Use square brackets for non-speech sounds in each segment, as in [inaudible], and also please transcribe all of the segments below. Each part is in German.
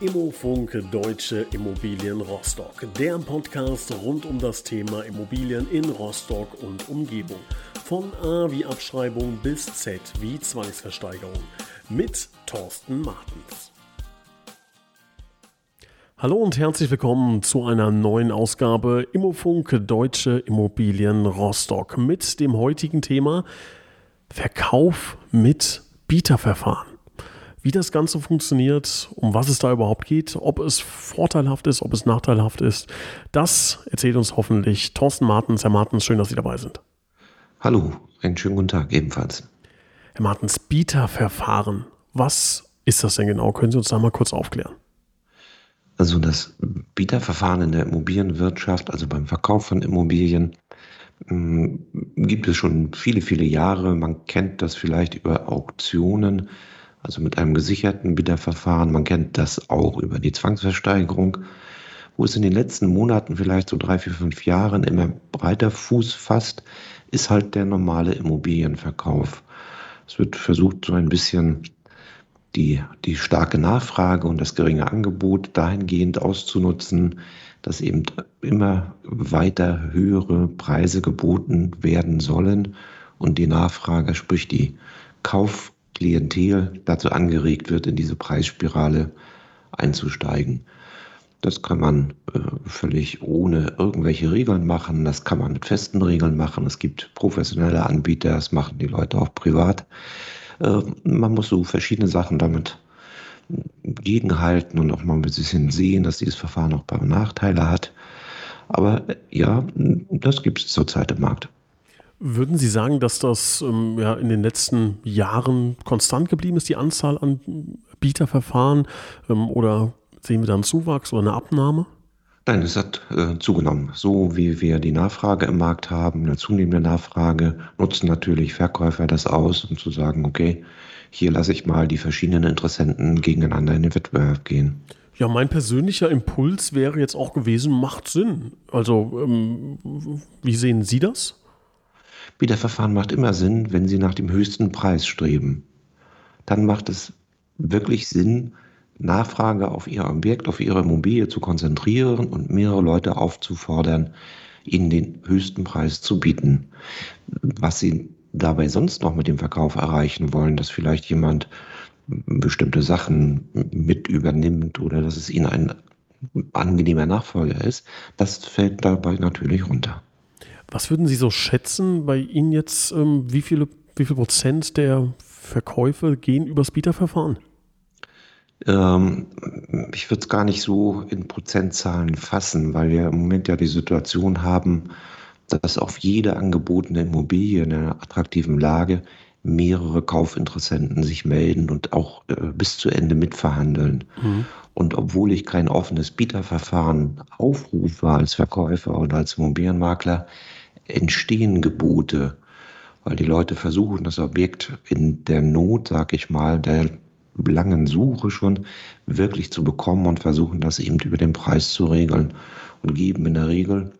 Immofunk Deutsche Immobilien Rostock, der Podcast rund um das Thema Immobilien in Rostock und Umgebung. Von A wie Abschreibung bis Z wie Zwangsversteigerung mit Thorsten Martens. Hallo und herzlich willkommen zu einer neuen Ausgabe Immofunk Deutsche Immobilien Rostock mit dem heutigen Thema Verkauf mit Bieterverfahren wie das Ganze funktioniert, um was es da überhaupt geht, ob es vorteilhaft ist, ob es nachteilhaft ist. Das erzählt uns hoffentlich Thorsten Martens. Herr Martens, schön, dass Sie dabei sind. Hallo, einen schönen guten Tag ebenfalls. Herr Martens, Bieterverfahren. Was ist das denn genau? Können Sie uns da mal kurz aufklären? Also das Bieterverfahren in der Immobilienwirtschaft, also beim Verkauf von Immobilien, mm, gibt es schon viele, viele Jahre. Man kennt das vielleicht über Auktionen also mit einem gesicherten Wiederverfahren. Man kennt das auch über die Zwangsversteigerung, wo es in den letzten Monaten, vielleicht so drei, vier, fünf Jahren immer breiter Fuß fasst, ist halt der normale Immobilienverkauf. Es wird versucht, so ein bisschen die, die starke Nachfrage und das geringe Angebot dahingehend auszunutzen, dass eben immer weiter höhere Preise geboten werden sollen und die Nachfrage, sprich die Kauf Klientel dazu angeregt wird, in diese Preisspirale einzusteigen. Das kann man äh, völlig ohne irgendwelche Regeln machen. Das kann man mit festen Regeln machen. Es gibt professionelle Anbieter, das machen die Leute auch privat. Äh, man muss so verschiedene Sachen damit gegenhalten und auch mal ein bisschen sehen, dass dieses Verfahren auch ein paar Nachteile hat. Aber äh, ja, das gibt es zurzeit im Markt. Würden Sie sagen, dass das ähm, ja, in den letzten Jahren konstant geblieben ist, die Anzahl an Bieterverfahren? Ähm, oder sehen wir da einen Zuwachs oder eine Abnahme? Nein, es hat äh, zugenommen. So wie wir die Nachfrage im Markt haben, eine zunehmende Nachfrage, nutzen natürlich Verkäufer das aus, um zu sagen, okay, hier lasse ich mal die verschiedenen Interessenten gegeneinander in den Wettbewerb gehen. Ja, mein persönlicher Impuls wäre jetzt auch gewesen, macht Sinn. Also, ähm, wie sehen Sie das? Bieterverfahren macht immer Sinn, wenn Sie nach dem höchsten Preis streben. Dann macht es wirklich Sinn, Nachfrage auf Ihr Objekt, auf Ihre Immobilie zu konzentrieren und mehrere Leute aufzufordern, Ihnen den höchsten Preis zu bieten. Was Sie dabei sonst noch mit dem Verkauf erreichen wollen, dass vielleicht jemand bestimmte Sachen mit übernimmt oder dass es Ihnen ein angenehmer Nachfolger ist, das fällt dabei natürlich runter. Was würden Sie so schätzen bei Ihnen jetzt, ähm, wie, viele, wie viel Prozent der Verkäufe gehen übers Bieterverfahren? Ähm, ich würde es gar nicht so in Prozentzahlen fassen, weil wir im Moment ja die Situation haben, dass auf jede angebotene Immobilie in einer attraktiven Lage mehrere Kaufinteressenten sich melden und auch äh, bis zu Ende mitverhandeln. Mhm. Und obwohl ich kein offenes Bieterverfahren aufrufe als Verkäufer oder als Immobilienmakler, entstehen Gebote, weil die Leute versuchen, das Objekt in der Not, sag ich mal, der langen Suche schon wirklich zu bekommen und versuchen das eben über den Preis zu regeln und geben in der Regel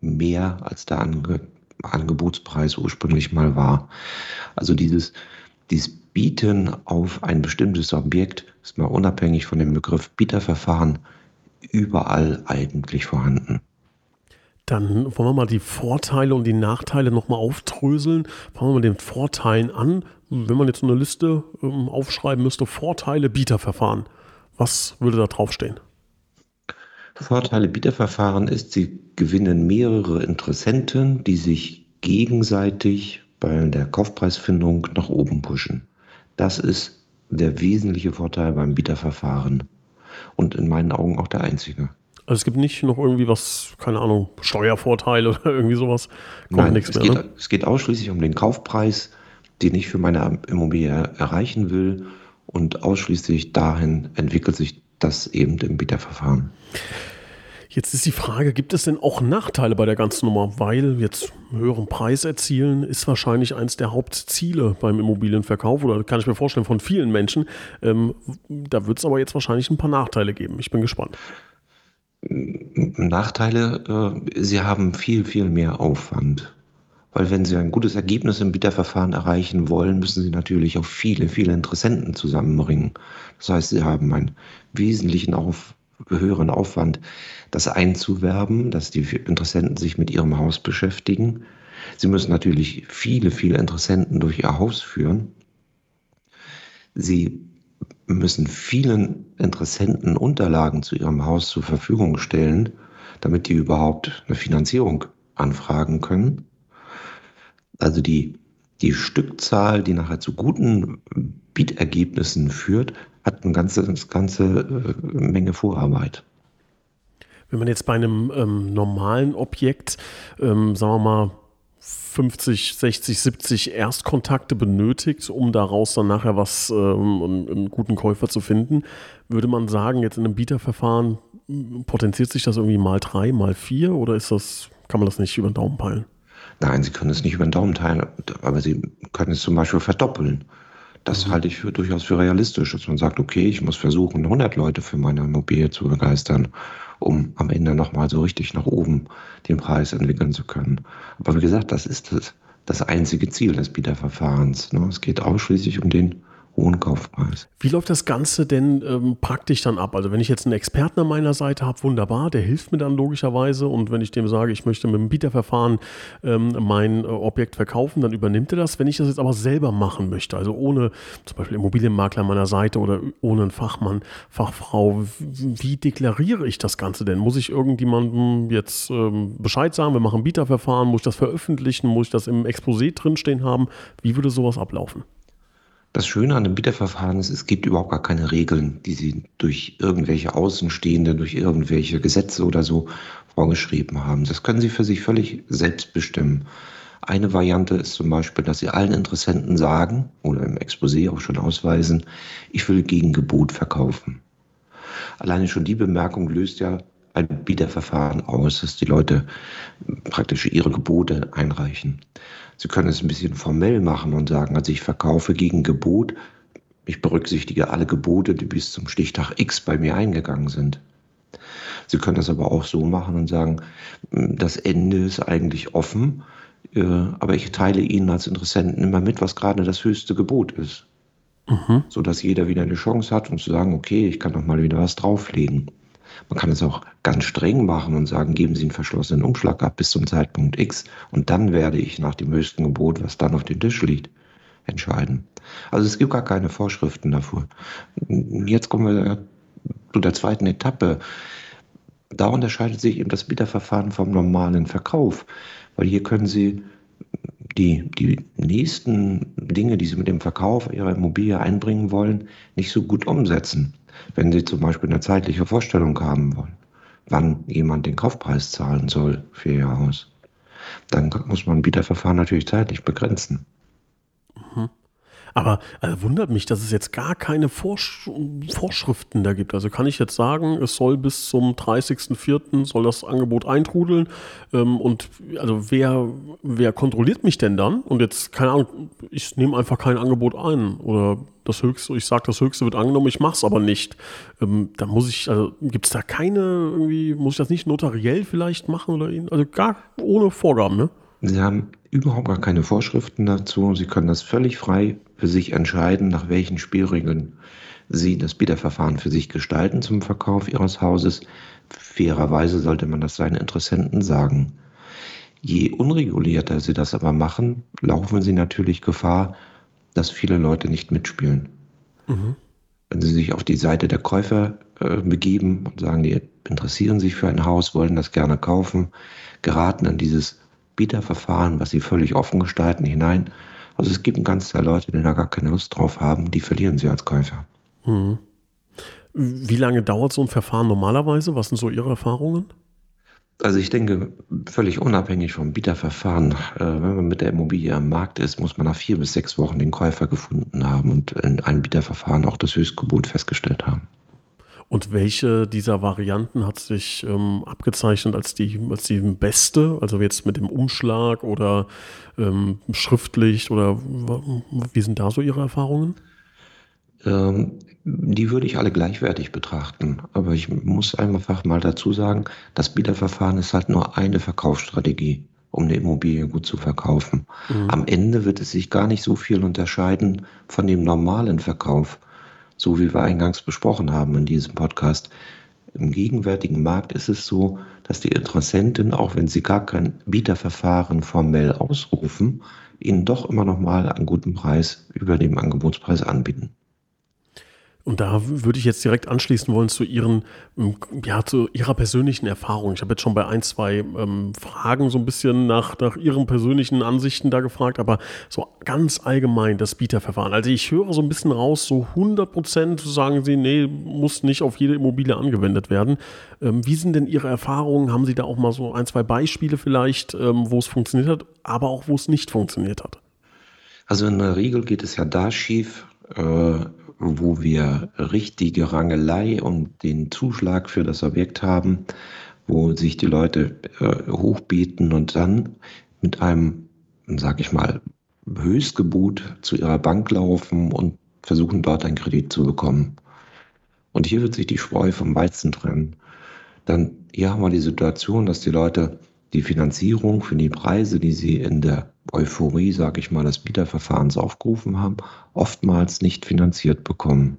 mehr als der Ange Angebotspreis ursprünglich mal war. Also dieses, dieses Bieten auf ein bestimmtes Objekt ist mal unabhängig von dem Begriff Bieterverfahren überall eigentlich vorhanden. Dann wollen wir mal die Vorteile und die Nachteile nochmal aufdröseln. Fangen wir mit den Vorteilen an. Wenn man jetzt eine Liste ähm, aufschreiben müsste, Vorteile Bieterverfahren, was würde da draufstehen? Vorteile Bieterverfahren ist, sie gewinnen mehrere Interessenten, die sich gegenseitig bei der Kaufpreisfindung nach oben pushen. Das ist der wesentliche Vorteil beim Bieterverfahren und in meinen Augen auch der einzige. Also es gibt nicht noch irgendwie was, keine Ahnung, Steuervorteile [laughs] oder irgendwie sowas. Kommt Nein, nichts es, mehr, geht, ne? es geht ausschließlich um den Kaufpreis, den ich für meine Immobilie erreichen will. Und ausschließlich dahin entwickelt sich das eben im Bieterverfahren. Jetzt ist die Frage, gibt es denn auch Nachteile bei der ganzen Nummer? Weil jetzt einen höheren Preis erzielen ist wahrscheinlich eines der Hauptziele beim Immobilienverkauf oder kann ich mir vorstellen von vielen Menschen. Ähm, da wird es aber jetzt wahrscheinlich ein paar Nachteile geben. Ich bin gespannt. Nachteile, äh, sie haben viel, viel mehr Aufwand. Weil wenn Sie ein gutes Ergebnis im Bieterverfahren erreichen wollen, müssen Sie natürlich auch viele, viele Interessenten zusammenbringen. Das heißt, Sie haben einen wesentlichen auf, höheren Aufwand, das einzuwerben, dass die Interessenten sich mit Ihrem Haus beschäftigen. Sie müssen natürlich viele, viele Interessenten durch Ihr Haus führen. Sie müssen vielen Interessenten Unterlagen zu ihrem Haus zur Verfügung stellen, damit die überhaupt eine Finanzierung anfragen können. Also die, die Stückzahl, die nachher zu guten Bietergebnissen führt, hat eine ganze, ganze äh, Menge Vorarbeit. Wenn man jetzt bei einem ähm, normalen Objekt, ähm, sagen wir mal, 50, 60, 70 Erstkontakte benötigt, um daraus dann nachher was, ähm, einen guten Käufer zu finden, würde man sagen, jetzt in einem Bieterverfahren potenziert sich das irgendwie mal drei, mal vier oder ist das, kann man das nicht über den Daumen peilen? Nein, Sie können es nicht über den Daumen teilen, aber Sie können es zum Beispiel verdoppeln. Das mhm. halte ich für, durchaus für realistisch, dass man sagt, okay, ich muss versuchen, 100 Leute für meine Immobilie zu begeistern um am Ende nochmal so richtig nach oben den Preis entwickeln zu können. Aber wie gesagt, das ist das, das einzige Ziel des Bieterverfahrens. Ne? Es geht ausschließlich um den hohen Kaufpreis. Wie läuft das Ganze denn ähm, praktisch dann ab? Also wenn ich jetzt einen Experten an meiner Seite habe, wunderbar, der hilft mir dann logischerweise und wenn ich dem sage, ich möchte mit dem Bieterverfahren ähm, mein äh, Objekt verkaufen, dann übernimmt er das. Wenn ich das jetzt aber selber machen möchte, also ohne zum Beispiel Immobilienmakler an meiner Seite oder ohne einen Fachmann, Fachfrau, wie deklariere ich das Ganze denn? Muss ich irgendjemandem jetzt ähm, Bescheid sagen, wir machen Bieterverfahren, muss ich das veröffentlichen, muss ich das im Exposé drinstehen haben? Wie würde sowas ablaufen? Das Schöne an dem Bieterverfahren ist, es gibt überhaupt gar keine Regeln, die Sie durch irgendwelche Außenstehende, durch irgendwelche Gesetze oder so vorgeschrieben haben. Das können Sie für sich völlig selbst bestimmen. Eine Variante ist zum Beispiel, dass Sie allen Interessenten sagen oder im Exposé auch schon ausweisen, ich will gegen Gebot verkaufen. Alleine schon die Bemerkung löst ja ein Bieterverfahren aus, dass die Leute praktisch ihre Gebote einreichen. Sie können es ein bisschen formell machen und sagen, also ich verkaufe gegen Gebot, ich berücksichtige alle Gebote, die bis zum Stichtag X bei mir eingegangen sind. Sie können das aber auch so machen und sagen, das Ende ist eigentlich offen, äh, aber ich teile Ihnen als Interessenten immer mit, was gerade das höchste Gebot ist. Mhm. Sodass jeder wieder eine Chance hat und zu sagen, okay, ich kann noch mal wieder was drauflegen. Man kann es auch ganz streng machen und sagen, geben Sie einen verschlossenen Umschlag ab bis zum Zeitpunkt X und dann werde ich nach dem höchsten Gebot, was dann auf dem Tisch liegt, entscheiden. Also es gibt gar keine Vorschriften dafür. Jetzt kommen wir zu der zweiten Etappe. Da unterscheidet sich eben das Bieterverfahren vom normalen Verkauf, weil hier können Sie die, die nächsten Dinge, die Sie mit dem Verkauf Ihrer Immobilie einbringen wollen, nicht so gut umsetzen wenn Sie zum Beispiel eine zeitliche Vorstellung haben wollen, wann jemand den Kaufpreis zahlen soll für Ihr Haus, dann muss man Bieterverfahren natürlich zeitlich begrenzen. Aber also wundert mich, dass es jetzt gar keine Vorsch Vorschriften da gibt. Also kann ich jetzt sagen, es soll bis zum 30.04. soll das Angebot eintrudeln. Ähm, und also wer, wer kontrolliert mich denn dann? Und jetzt, keine Ahnung, ich nehme einfach kein Angebot ein. Oder das Höchste, ich sage, das Höchste wird angenommen, ich mache es aber nicht. Ähm, dann muss ich, also gibt es da keine, irgendwie, muss ich das nicht notariell vielleicht machen oder also gar ohne Vorgaben, ne? Sie haben überhaupt gar keine Vorschriften dazu. Sie können das völlig frei für sich entscheiden, nach welchen Spielregeln Sie das Bieterverfahren für sich gestalten zum Verkauf Ihres Hauses. Fairerweise sollte man das seinen Interessenten sagen. Je unregulierter Sie das aber machen, laufen Sie natürlich Gefahr, dass viele Leute nicht mitspielen. Mhm. Wenn Sie sich auf die Seite der Käufer äh, begeben und sagen, die interessieren sich für ein Haus, wollen das gerne kaufen, geraten an dieses Bieterverfahren, was sie völlig offen gestalten, hinein. Also es gibt ein ganz paar Leute, die da gar keine Lust drauf haben, die verlieren sie als Käufer. Mhm. Wie lange dauert so ein Verfahren normalerweise? Was sind so Ihre Erfahrungen? Also ich denke, völlig unabhängig vom Bieterverfahren, äh, wenn man mit der Immobilie am Markt ist, muss man nach vier bis sechs Wochen den Käufer gefunden haben und in einem Bieterverfahren auch das Höchstgebot festgestellt haben. Und welche dieser Varianten hat sich ähm, abgezeichnet als die, als die beste? Also jetzt mit dem Umschlag oder ähm, schriftlich oder wie sind da so Ihre Erfahrungen? Ähm, die würde ich alle gleichwertig betrachten. Aber ich muss einfach mal dazu sagen, das Bieterverfahren ist halt nur eine Verkaufsstrategie. um eine Immobilie gut zu verkaufen. Mhm. Am Ende wird es sich gar nicht so viel unterscheiden von dem normalen Verkauf, so wie wir eingangs besprochen haben in diesem Podcast. Im gegenwärtigen Markt ist es so, dass die Interessenten, auch wenn sie gar kein Bieterverfahren formell ausrufen, ihnen doch immer noch mal einen guten Preis über dem Angebotspreis anbieten. Und da würde ich jetzt direkt anschließen wollen zu Ihren, ähm, ja, zu Ihrer persönlichen Erfahrung. Ich habe jetzt schon bei ein, zwei ähm, Fragen so ein bisschen nach, nach Ihren persönlichen Ansichten da gefragt, aber so ganz allgemein das Bieterverfahren. Also ich höre so ein bisschen raus, so 100 Prozent sagen Sie, nee, muss nicht auf jede Immobilie angewendet werden. Ähm, wie sind denn Ihre Erfahrungen? Haben Sie da auch mal so ein, zwei Beispiele vielleicht, ähm, wo es funktioniert hat, aber auch wo es nicht funktioniert hat? Also in der Regel geht es ja da schief, äh, wo wir richtige Rangelei um den Zuschlag für das Objekt haben, wo sich die Leute äh, hochbieten und dann mit einem, sag ich mal, Höchstgebot zu ihrer Bank laufen und versuchen dort einen Kredit zu bekommen. Und hier wird sich die Spreu vom Weizen trennen. Dann hier haben wir die Situation, dass die Leute die Finanzierung für die Preise, die sie in der Euphorie, sage ich mal, des Bieterverfahrens aufgerufen haben, oftmals nicht finanziert bekommen.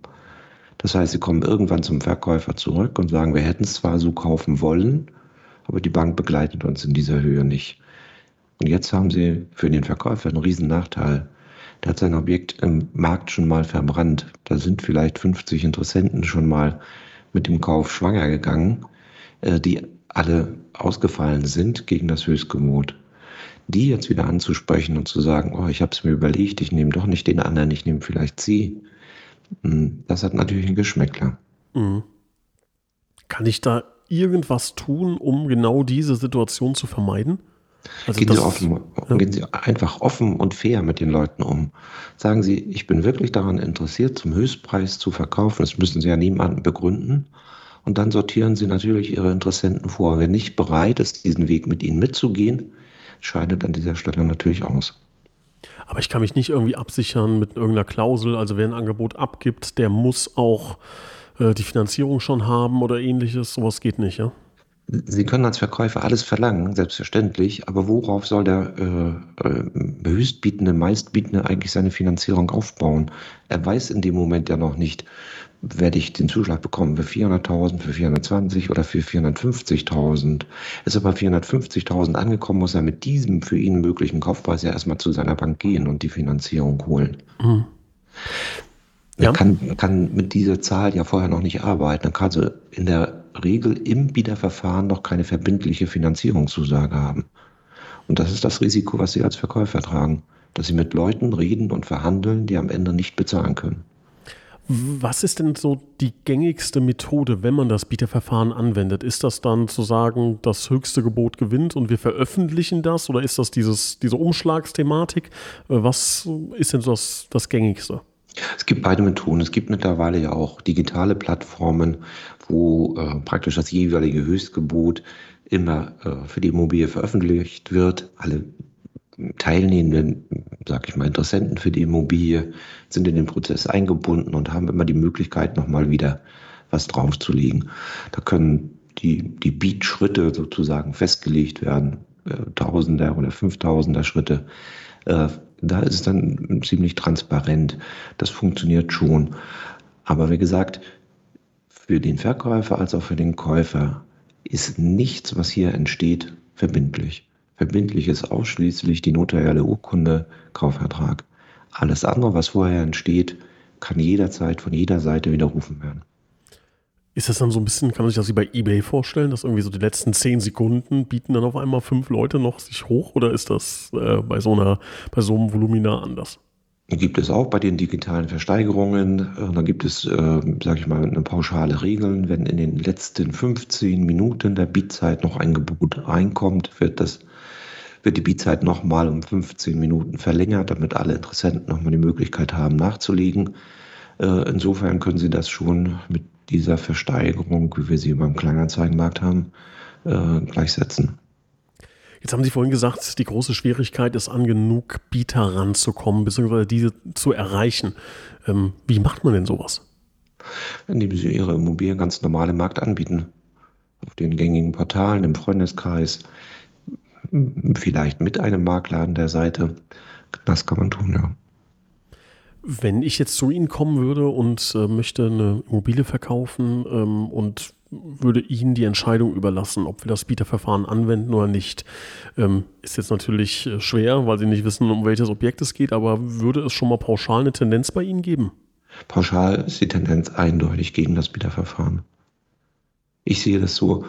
Das heißt, sie kommen irgendwann zum Verkäufer zurück und sagen, wir hätten es zwar so kaufen wollen, aber die Bank begleitet uns in dieser Höhe nicht. Und jetzt haben sie für den Verkäufer einen riesen Nachteil. Der hat sein Objekt im Markt schon mal verbrannt. Da sind vielleicht 50 Interessenten schon mal mit dem Kauf schwanger gegangen, äh, die alle ausgefallen sind gegen das Höchstgemut, die jetzt wieder anzusprechen und zu sagen, oh, ich habe es mir überlegt, ich nehme doch nicht den anderen, ich nehme vielleicht sie, hm, das hat natürlich einen Geschmäckler. Mhm. Kann ich da irgendwas tun, um genau diese Situation zu vermeiden? Also gehen, Sie offen, ja. gehen Sie einfach offen und fair mit den Leuten um. Sagen Sie, ich bin wirklich daran interessiert, zum Höchstpreis zu verkaufen. Das müssen Sie ja niemandem begründen. Und dann sortieren Sie natürlich Ihre Interessenten vor. Wer nicht bereit ist, diesen Weg mit Ihnen mitzugehen, scheidet an dieser Stelle natürlich aus. Aber ich kann mich nicht irgendwie absichern mit irgendeiner Klausel. Also wer ein Angebot abgibt, der muss auch äh, die Finanzierung schon haben oder ähnliches. Sowas geht nicht, ja? Sie können als Verkäufer alles verlangen, selbstverständlich, aber worauf soll der äh, äh, Höchstbietende, Meistbietende eigentlich seine Finanzierung aufbauen? Er weiß in dem Moment ja noch nicht, werde ich den Zuschlag bekommen für 400.000, für 420 oder für 450.000. Ist aber 450.000 angekommen, muss er mit diesem für ihn möglichen Kaufpreis ja erstmal zu seiner Bank gehen und die Finanzierung holen. Mhm. Ja. Er kann, kann mit dieser Zahl ja vorher noch nicht arbeiten. Dann kann also in der Regel im Bieterverfahren noch keine verbindliche Finanzierungszusage haben. Und das ist das Risiko, was Sie als Verkäufer tragen, dass Sie mit Leuten reden und verhandeln, die am Ende nicht bezahlen können. Was ist denn so die gängigste Methode, wenn man das Bieterverfahren anwendet? Ist das dann zu sagen, das höchste Gebot gewinnt und wir veröffentlichen das oder ist das dieses, diese Umschlagsthematik? Äh, was ist denn das, das gängigste? Es gibt beide Methoden. Es gibt mittlerweile ja auch digitale Plattformen, wo äh, praktisch das jeweilige Höchstgebot immer äh, für die Immobilie veröffentlicht wird. Alle teilnehmenden, sag ich mal, Interessenten für die Immobilie sind in den Prozess eingebunden und haben immer die Möglichkeit, nochmal wieder was draufzulegen. Da können die, die Beat-Schritte sozusagen festgelegt werden, äh, Tausender oder Fünftausender Schritte. Äh, da ist es dann ziemlich transparent. Das funktioniert schon. Aber wie gesagt, für den Verkäufer als auch für den Käufer ist nichts, was hier entsteht, verbindlich. Verbindlich ist ausschließlich die notarielle Urkunde, Kaufvertrag. Alles andere, was vorher entsteht, kann jederzeit von jeder Seite widerrufen werden. Ist das dann so ein bisschen, kann man sich das wie bei eBay vorstellen, dass irgendwie so die letzten zehn Sekunden bieten dann auf einmal fünf Leute noch sich hoch oder ist das äh, bei so einer, bei so einem Volumina anders? Gibt es auch bei den digitalen Versteigerungen. Äh, dann gibt es, äh, sage ich mal, eine pauschale Regeln. Wenn in den letzten 15 Minuten der Bietzeit noch ein Gebot reinkommt, wird das wird die Bietzeit nochmal um 15 Minuten verlängert, damit alle Interessenten nochmal die Möglichkeit haben, nachzulegen. Äh, insofern können Sie das schon mit dieser Versteigerung, wie wir sie beim Kleinanzeigenmarkt haben, äh, gleichsetzen. Jetzt haben Sie vorhin gesagt, die große Schwierigkeit ist, an genug Bieter ranzukommen, beziehungsweise diese zu erreichen. Ähm, wie macht man denn sowas? Indem Sie Ihre Immobilien ganz normal im Markt anbieten. Auf den gängigen Portalen, im Freundeskreis, vielleicht mit einem Makler an der Seite. Das kann man tun, ja. Wenn ich jetzt zu Ihnen kommen würde und äh, möchte eine Immobilie verkaufen ähm, und würde Ihnen die Entscheidung überlassen, ob wir das Bieterverfahren anwenden oder nicht. Ähm, ist jetzt natürlich äh, schwer, weil Sie nicht wissen, um welches Objekt es geht, aber würde es schon mal pauschal eine Tendenz bei Ihnen geben? Pauschal ist die Tendenz eindeutig gegen das Bieterverfahren. Ich sehe das so,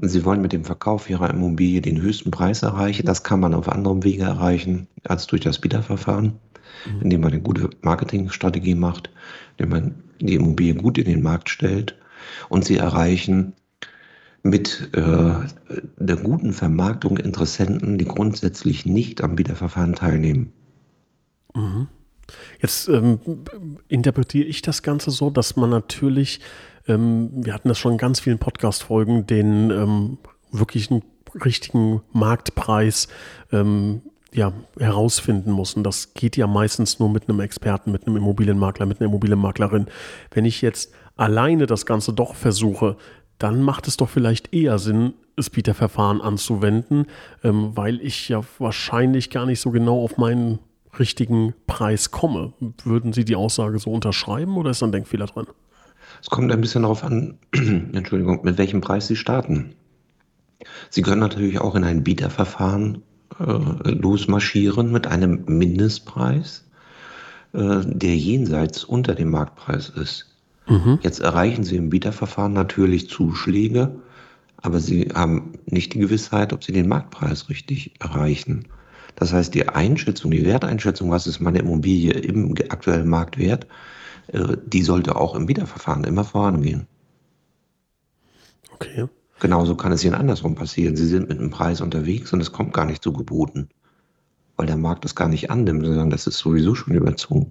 Sie wollen mit dem Verkauf Ihrer Immobilie den höchsten Preis erreichen. Das kann man auf anderem Wege erreichen als durch das Bieterverfahren, mhm. indem man eine gute Marketingstrategie macht, indem man die Immobilie gut in den Markt stellt und Sie erreichen mit äh, der guten Vermarktung Interessenten, die grundsätzlich nicht am Bieterverfahren teilnehmen. Mhm. Jetzt ähm, interpretiere ich das Ganze so, dass man natürlich, ähm, wir hatten das schon in ganz vielen Podcast-Folgen, den ähm, wirklichen richtigen Marktpreis ähm, ja, herausfinden muss. Und das geht ja meistens nur mit einem Experten, mit einem Immobilienmakler, mit einer Immobilienmaklerin. Wenn ich jetzt alleine das Ganze doch versuche, dann macht es doch vielleicht eher Sinn, das Bieterverfahren anzuwenden, ähm, weil ich ja wahrscheinlich gar nicht so genau auf meinen richtigen Preis komme. Würden Sie die Aussage so unterschreiben oder ist da ein Denkfehler dran? Es kommt ein bisschen darauf an, [clears throat] Entschuldigung, mit welchem Preis Sie starten. Sie können natürlich auch in ein Bieterverfahren äh, losmarschieren mit einem Mindestpreis, äh, der jenseits unter dem Marktpreis ist. Mhm. Jetzt erreichen Sie im Bieterverfahren natürlich Zuschläge, aber Sie haben nicht die Gewissheit, ob Sie den Marktpreis richtig erreichen. Das heißt, die Einschätzung, die Werteinschätzung, was ist meine Immobilie im aktuellen Markt wert, äh, die sollte auch im Wiederverfahren immer vorangehen. Okay. Genauso kann es Ihnen andersrum passieren. Sie sind mit einem Preis unterwegs und es kommt gar nicht zu geboten, weil der Markt das gar nicht annimmt, sondern das ist sowieso schon überzogen.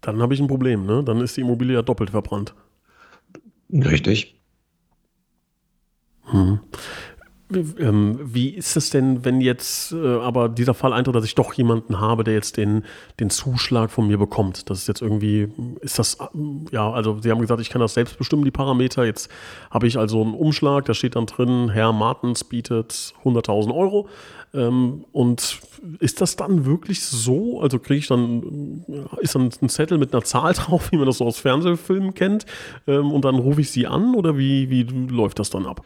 Dann habe ich ein Problem, ne? Dann ist die Immobilie ja doppelt verbrannt. Richtig. Hm. Ähm, wie ist es denn, wenn jetzt äh, aber dieser Fall eintritt, dass ich doch jemanden habe, der jetzt den, den Zuschlag von mir bekommt? Das ist jetzt irgendwie, ist das, ja, also Sie haben gesagt, ich kann das selbst bestimmen, die Parameter. Jetzt habe ich also einen Umschlag, da steht dann drin, Herr Martens bietet 100.000 Euro. Ähm, und ist das dann wirklich so? Also kriege ich dann, äh, ist dann ein Zettel mit einer Zahl [laughs] drauf, wie man das so aus Fernsehfilmen kennt, ähm, und dann rufe ich sie an oder wie, wie läuft das dann ab?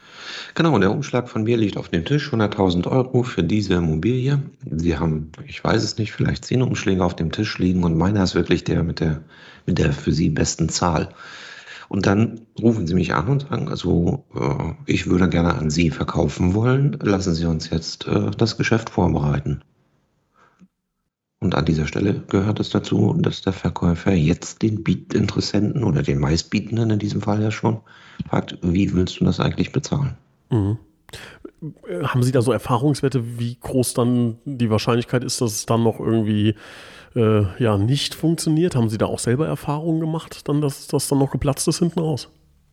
Genau, der Umschlag von mir liegt auf dem Tisch, 100.000 Euro für diese Immobilie. Sie haben, ich weiß es nicht, vielleicht zehn Umschläge auf dem Tisch liegen und meiner ist wirklich der mit der, mit der für Sie besten Zahl. Und dann rufen sie mich an und sagen, also äh, ich würde gerne an Sie verkaufen wollen. Lassen Sie uns jetzt äh, das Geschäft vorbereiten. Und an dieser Stelle gehört es dazu, dass der Verkäufer jetzt den Bietinteressenten oder den Meistbietenden in diesem Fall ja schon fragt, wie willst du das eigentlich bezahlen? Mhm. Haben Sie da so Erfahrungswerte, wie groß dann die Wahrscheinlichkeit ist, dass es dann noch irgendwie äh, ja, nicht funktioniert? Haben Sie da auch selber Erfahrungen gemacht, dann, dass das dann noch geplatzt ist hinten raus?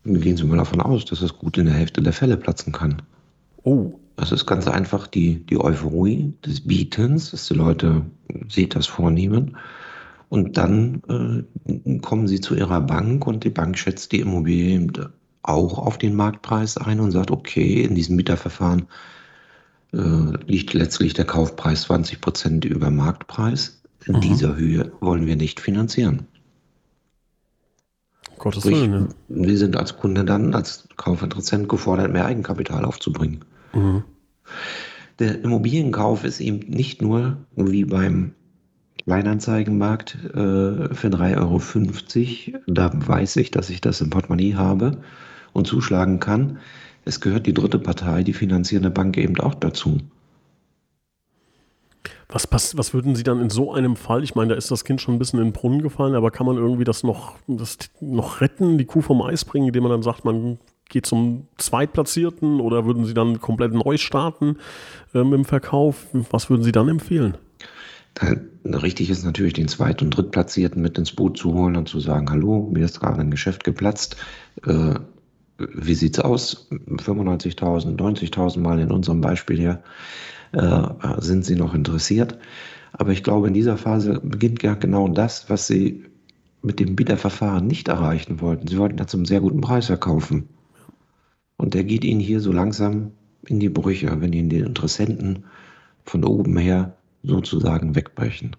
Gehen Sie mal davon aus, dass es gut in der Hälfte der Fälle platzen kann. Oh. Das ist ganz einfach die, die Euphorie des Bietens, dass die Leute sich das vornehmen. Und dann äh, kommen sie zu ihrer Bank und die Bank schätzt die Immobilie auch auf den Marktpreis ein und sagt, okay, in diesem Mieterverfahren äh, liegt letztlich der Kaufpreis 20 Prozent über Marktpreis. In mhm. dieser Höhe wollen wir nicht finanzieren. Gottes Sprich, Willen. Ne? Wir sind als Kunde dann, als Kaufinteressent gefordert, mehr Eigenkapital aufzubringen. Mhm. Der Immobilienkauf ist eben nicht nur wie beim Kleinanzeigenmarkt äh, für 3,50 Euro. Da weiß ich, dass ich das im Portemonnaie habe und zuschlagen kann. Es gehört die dritte Partei, die finanzierende Bank eben auch dazu. Was, pass, was würden Sie dann in so einem Fall, ich meine, da ist das Kind schon ein bisschen in den Brunnen gefallen, aber kann man irgendwie das noch, das noch retten, die Kuh vom Eis bringen, indem man dann sagt, man geht zum Zweitplatzierten oder würden Sie dann komplett neu starten ähm, im Verkauf? Was würden Sie dann empfehlen? richtig ist natürlich, den Zweit- und Drittplatzierten mit ins Boot zu holen und zu sagen, hallo, mir ist gerade ein Geschäft geplatzt. Äh, wie es aus? 95.000, 90.000 Mal in unserem Beispiel hier äh, sind Sie noch interessiert. Aber ich glaube, in dieser Phase beginnt ja genau das, was Sie mit dem Bieterverfahren nicht erreichen wollten. Sie wollten ja zum sehr guten Preis verkaufen. Und der geht Ihnen hier so langsam in die Brüche, wenn ihnen die Interessenten von oben her sozusagen wegbrechen.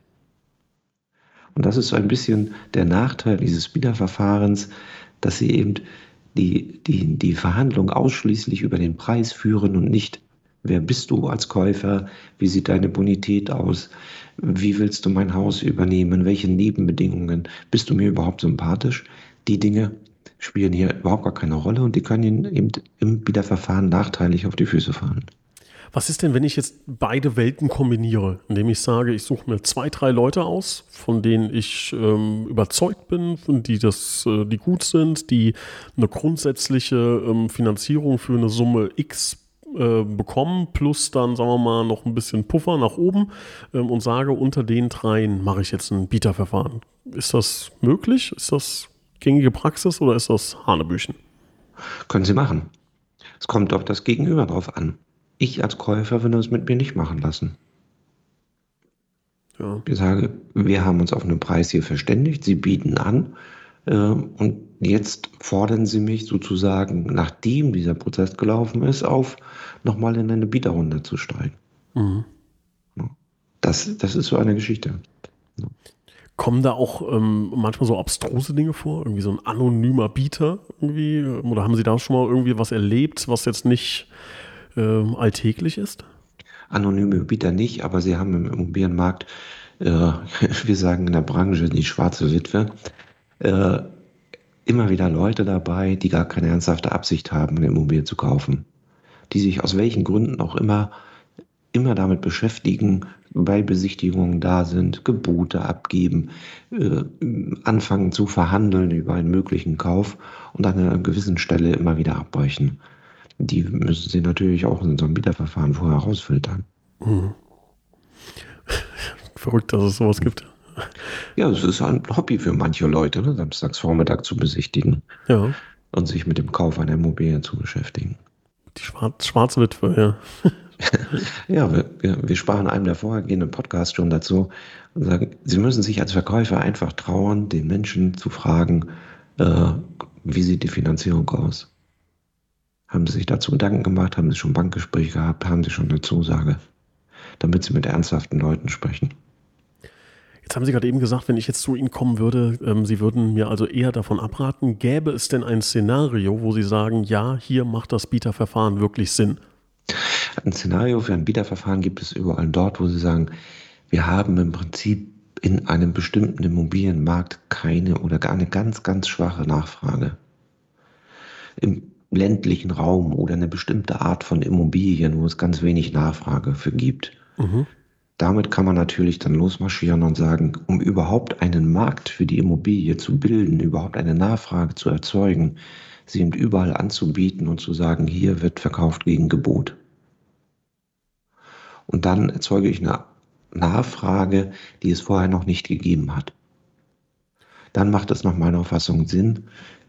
Und das ist so ein bisschen der Nachteil dieses Bieterverfahrens, dass sie eben die, die, die Verhandlung ausschließlich über den Preis führen und nicht, wer bist du als Käufer, wie sieht deine Bonität aus, wie willst du mein Haus übernehmen, welche Nebenbedingungen, bist du mir überhaupt sympathisch? Die Dinge spielen hier überhaupt gar keine Rolle und die können eben im Wiederverfahren nachteilig auf die Füße fallen. Was ist denn, wenn ich jetzt beide Welten kombiniere, indem ich sage, ich suche mir zwei, drei Leute aus, von denen ich ähm, überzeugt bin, die das, äh, die gut sind, die eine grundsätzliche ähm, Finanzierung für eine Summe X äh, bekommen, plus dann, sagen wir mal, noch ein bisschen Puffer nach oben ähm, und sage, unter den dreien mache ich jetzt ein Bieterverfahren. Ist das möglich? Ist das gängige Praxis oder ist das Hanebüchen? Können Sie machen. Es kommt auf das Gegenüber drauf an. Ich als Käufer würde es mit mir nicht machen lassen. Ja. Ich sage, wir haben uns auf einen Preis hier verständigt, Sie bieten an äh, und jetzt fordern Sie mich sozusagen, nachdem dieser Prozess gelaufen ist, auf, nochmal in eine Bieterrunde zu steigen. Mhm. Das, das ist so eine Geschichte. Kommen da auch ähm, manchmal so abstruse Dinge vor? Irgendwie so ein anonymer Bieter irgendwie? Oder haben Sie da schon mal irgendwie was erlebt, was jetzt nicht äh, alltäglich ist? Anonyme Bieter nicht, aber Sie haben im Immobilienmarkt, äh, [laughs] wir sagen in der Branche die schwarze Witwe, äh, immer wieder Leute dabei, die gar keine ernsthafte Absicht haben, eine Immobilie zu kaufen. Die sich aus welchen Gründen auch immer immer damit beschäftigen, bei Besichtigungen da sind, Gebote abgeben, äh, anfangen zu verhandeln über einen möglichen Kauf und an einer gewissen Stelle immer wieder abbrechen. Die müssen Sie natürlich auch in so einem Bieterverfahren vorher rausfiltern. Mhm. [laughs] Verrückt, dass es sowas gibt. Ja, es ist ein Hobby für manche Leute, ne, samstags Vormittag zu besichtigen. Ja. Und sich mit dem Kauf einer Immobilie zu beschäftigen. Die Schwarz schwarze Witwe, ja. [laughs] ja, wir, wir, in einem der vorhergehenden Podcasts schon dazu und sagen, Sie müssen sich als Verkäufer einfach trauen, den Menschen zu fragen, äh, wie sieht die Finanzierung aus? Haben Sie sich dazu Gedanken gemacht? Haben Sie schon Bankgespräche gehabt? Haben Sie schon eine Zusage? Damit Sie mit ernsthaften Leuten sprechen. Jetzt haben Sie gerade eben gesagt, wenn ich jetzt zu Ihnen kommen würde, ähm, Sie würden mir also eher davon abraten. Gäbe es denn ein Szenario, wo Sie sagen, ja, hier macht das Bieterverfahren wirklich Sinn? Ein Szenario für ein Bieterverfahren gibt es überall dort, wo Sie sagen, wir haben im Prinzip in einem bestimmten Immobilienmarkt keine oder gar eine ganz, ganz schwache Nachfrage. Im ländlichen Raum oder eine bestimmte Art von Immobilien, wo es ganz wenig Nachfrage für gibt. Mhm. Damit kann man natürlich dann losmarschieren und sagen, um überhaupt einen Markt für die Immobilie zu bilden, überhaupt eine Nachfrage zu erzeugen, sie eben überall anzubieten und zu sagen, hier wird verkauft gegen Gebot. Und dann erzeuge ich eine Nachfrage, die es vorher noch nicht gegeben hat. Dann macht es nach meiner Auffassung Sinn,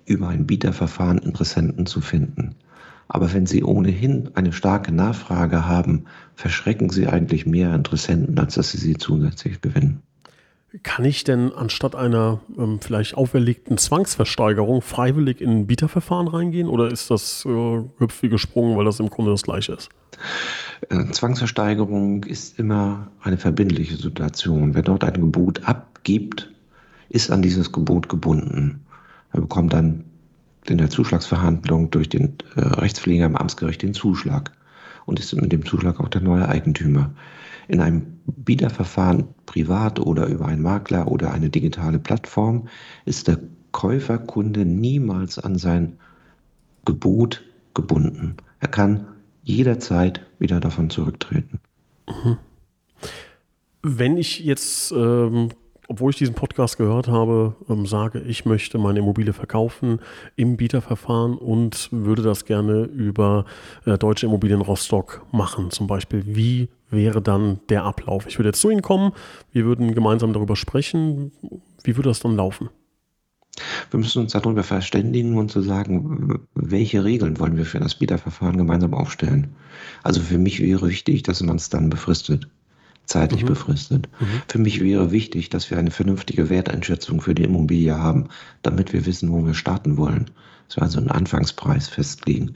über ein Bieterverfahren Interessenten zu finden. Aber wenn Sie ohnehin eine starke Nachfrage haben, verschrecken Sie eigentlich mehr Interessenten, als dass Sie sie zusätzlich gewinnen. Kann ich denn anstatt einer ähm, vielleicht auferlegten Zwangsversteigerung freiwillig in ein Bieterverfahren reingehen oder ist das äh, hüpf wie gesprungen, weil das im Grunde das gleiche ist? Äh, Zwangsversteigerung ist immer eine verbindliche Situation. Wer dort ein Gebot abgibt, ist an dieses Gebot gebunden. Er bekommt dann in der Zuschlagsverhandlung durch den äh, Rechtspfleger im Amtsgericht den Zuschlag und ist mit dem Zuschlag auch der neue Eigentümer. In einem Bieterverfahren privat oder über einen Makler oder eine digitale Plattform ist der Käuferkunde niemals an sein Gebot gebunden. Er kann jederzeit wieder davon zurücktreten. Mhm. Wenn ich jetzt ähm, obwohl ich diesen Podcast gehört habe, ähm, sage, ich möchte meine Immobilie verkaufen im Bieterverfahren und würde das gerne über äh, Deutsche Immobilien Rostock machen. Zum Beispiel, wie wäre dann der Ablauf? Ich würde jetzt zu Ihnen kommen, wir würden gemeinsam darüber sprechen. Wie würde das dann laufen? Wir müssen uns darüber verständigen und zu sagen, welche Regeln wollen wir für das Bieterverfahren gemeinsam aufstellen. Also für mich wäre wichtig, dass man es dann befristet zeitlich mhm. befristet. Mhm. Für mich wäre wichtig, dass wir eine vernünftige Werteinschätzung für die Immobilie haben, damit wir wissen, wo wir starten wollen. Dass wir also einen Anfangspreis festlegen.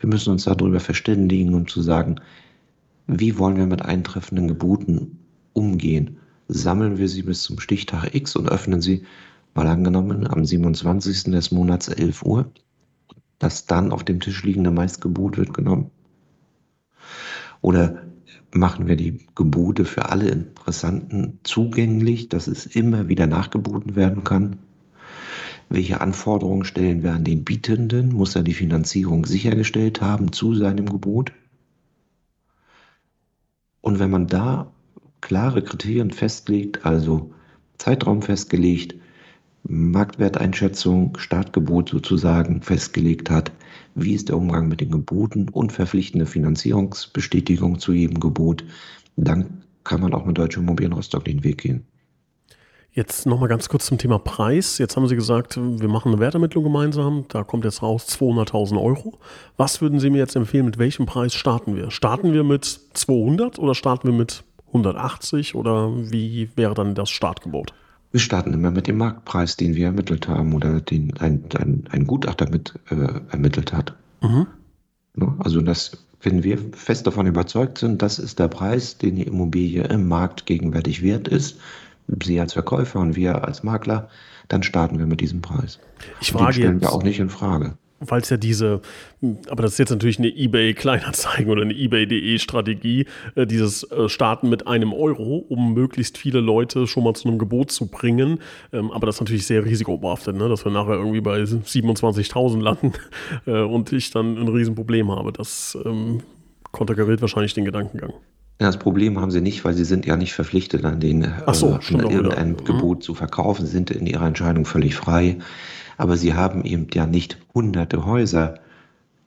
Wir müssen uns darüber verständigen, um zu sagen, wie wollen wir mit eintreffenden Geboten umgehen? Sammeln wir sie bis zum Stichtag X und öffnen sie, mal angenommen, am 27. des Monats 11 Uhr. Das dann auf dem Tisch liegende Meistgebot wird genommen. Oder machen wir die Gebote für alle Interessanten zugänglich, dass es immer wieder nachgeboten werden kann? Welche Anforderungen stellen wir an den Bietenden? Muss er die Finanzierung sichergestellt haben zu seinem Gebot? Und wenn man da klare Kriterien festlegt, also Zeitraum festgelegt, Marktwerteinschätzung, Startgebot sozusagen festgelegt hat, wie ist der Umgang mit den Geboten und verpflichtende Finanzierungsbestätigung zu jedem Gebot, dann kann man auch mit Deutsche Immobilien Rostock den Weg gehen. Jetzt nochmal ganz kurz zum Thema Preis. Jetzt haben Sie gesagt, wir machen eine Wertermittlung gemeinsam. Da kommt jetzt raus 200.000 Euro. Was würden Sie mir jetzt empfehlen, mit welchem Preis starten wir? Starten wir mit 200 oder starten wir mit 180 oder wie wäre dann das Startgebot? Wir starten immer mit dem Marktpreis, den wir ermittelt haben oder den ein, ein, ein Gutachter mit äh, ermittelt hat. Mhm. Ne? Also das, wenn wir fest davon überzeugt sind, das ist der Preis, den die Immobilie im Markt gegenwärtig wert ist, Sie als Verkäufer und wir als Makler, dann starten wir mit diesem Preis. Ich frage Den stellen jetzt, wir auch nicht in Frage. Weil es ja diese, aber das ist jetzt natürlich eine eBay Kleinanzeigen oder eine eBay.de Strategie, äh, dieses äh, Starten mit einem Euro, um möglichst viele Leute schon mal zu einem Gebot zu bringen. Ähm, aber das ist natürlich sehr risikobehaftet, ne? dass wir nachher irgendwie bei 27.000 landen [laughs] äh, und ich dann ein Riesenproblem habe. Das ähm, konterkariert wahrscheinlich den Gedankengang. Das Problem haben sie nicht, weil sie sind ja nicht verpflichtet, an den so, äh, irgendein mhm. Gebot zu verkaufen. Sie sind in ihrer Entscheidung völlig frei. Aber sie haben eben ja nicht hunderte Häuser,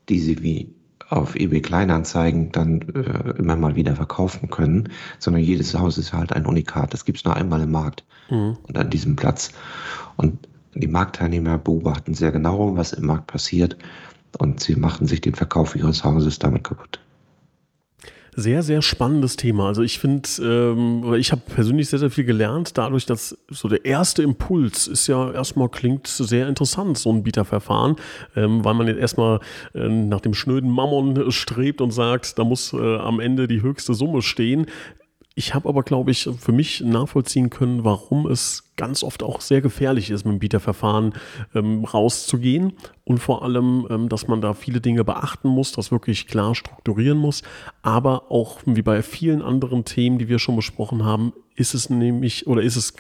die sie wie auf eBay Kleinanzeigen dann äh, immer mal wieder verkaufen können, sondern jedes Haus ist halt ein Unikat. Das gibt es nur einmal im Markt mhm. und an diesem Platz. Und die Marktteilnehmer beobachten sehr genau, was im Markt passiert und sie machen sich den Verkauf ihres Hauses damit kaputt sehr, sehr spannendes Thema. Also ich finde, ähm, ich habe persönlich sehr, sehr viel gelernt, dadurch, dass so der erste Impuls ist ja erstmal klingt sehr interessant, so ein Bieterverfahren, ähm, weil man jetzt erstmal äh, nach dem schnöden Mammon strebt und sagt, da muss äh, am Ende die höchste Summe stehen. Ich habe aber, glaube ich, für mich nachvollziehen können, warum es ganz oft auch sehr gefährlich ist, mit dem Bieterverfahren ähm, rauszugehen und vor allem, ähm, dass man da viele Dinge beachten muss, das wirklich klar strukturieren muss. Aber auch wie bei vielen anderen Themen, die wir schon besprochen haben, ist es nämlich oder ist es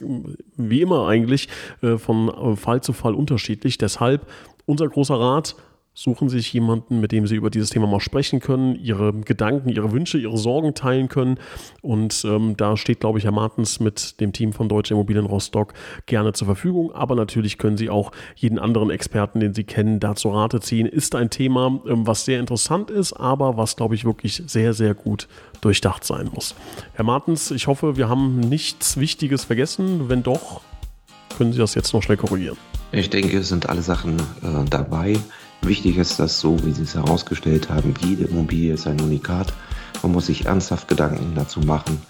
wie immer eigentlich äh, von äh, Fall zu Fall unterschiedlich. Deshalb unser großer Rat, suchen sich jemanden, mit dem sie über dieses Thema mal sprechen können, ihre Gedanken, ihre Wünsche, ihre Sorgen teilen können. Und ähm, da steht, glaube ich, Herr Martens mit dem Team von Deutsche Immobilien Rostock gerne zur Verfügung. Aber natürlich können Sie auch jeden anderen Experten, den Sie kennen, da zur Rate ziehen. Ist ein Thema, ähm, was sehr interessant ist, aber was, glaube ich, wirklich sehr, sehr gut durchdacht sein muss. Herr Martens, ich hoffe, wir haben nichts Wichtiges vergessen. Wenn doch, können Sie das jetzt noch schnell korrigieren. Ich denke, es sind alle Sachen äh, dabei. Wichtig ist, dass so, wie Sie es herausgestellt haben, jede Immobilie ist ein Unikat. Man muss sich ernsthaft Gedanken dazu machen,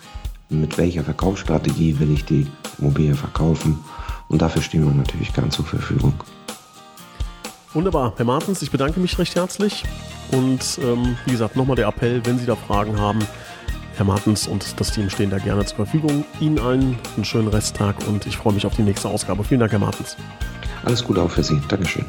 mit welcher Verkaufsstrategie will ich die Immobilie verkaufen. Und dafür stehen wir natürlich gern zur Verfügung. Wunderbar, Herr Martens, ich bedanke mich recht herzlich. Und ähm, wie gesagt, nochmal der Appell, wenn Sie da Fragen haben, Herr Martens und das Team stehen da gerne zur Verfügung. Ihnen allen einen schönen Resttag und ich freue mich auf die nächste Ausgabe. Vielen Dank, Herr Martens. Alles Gute auch für Sie. Dankeschön.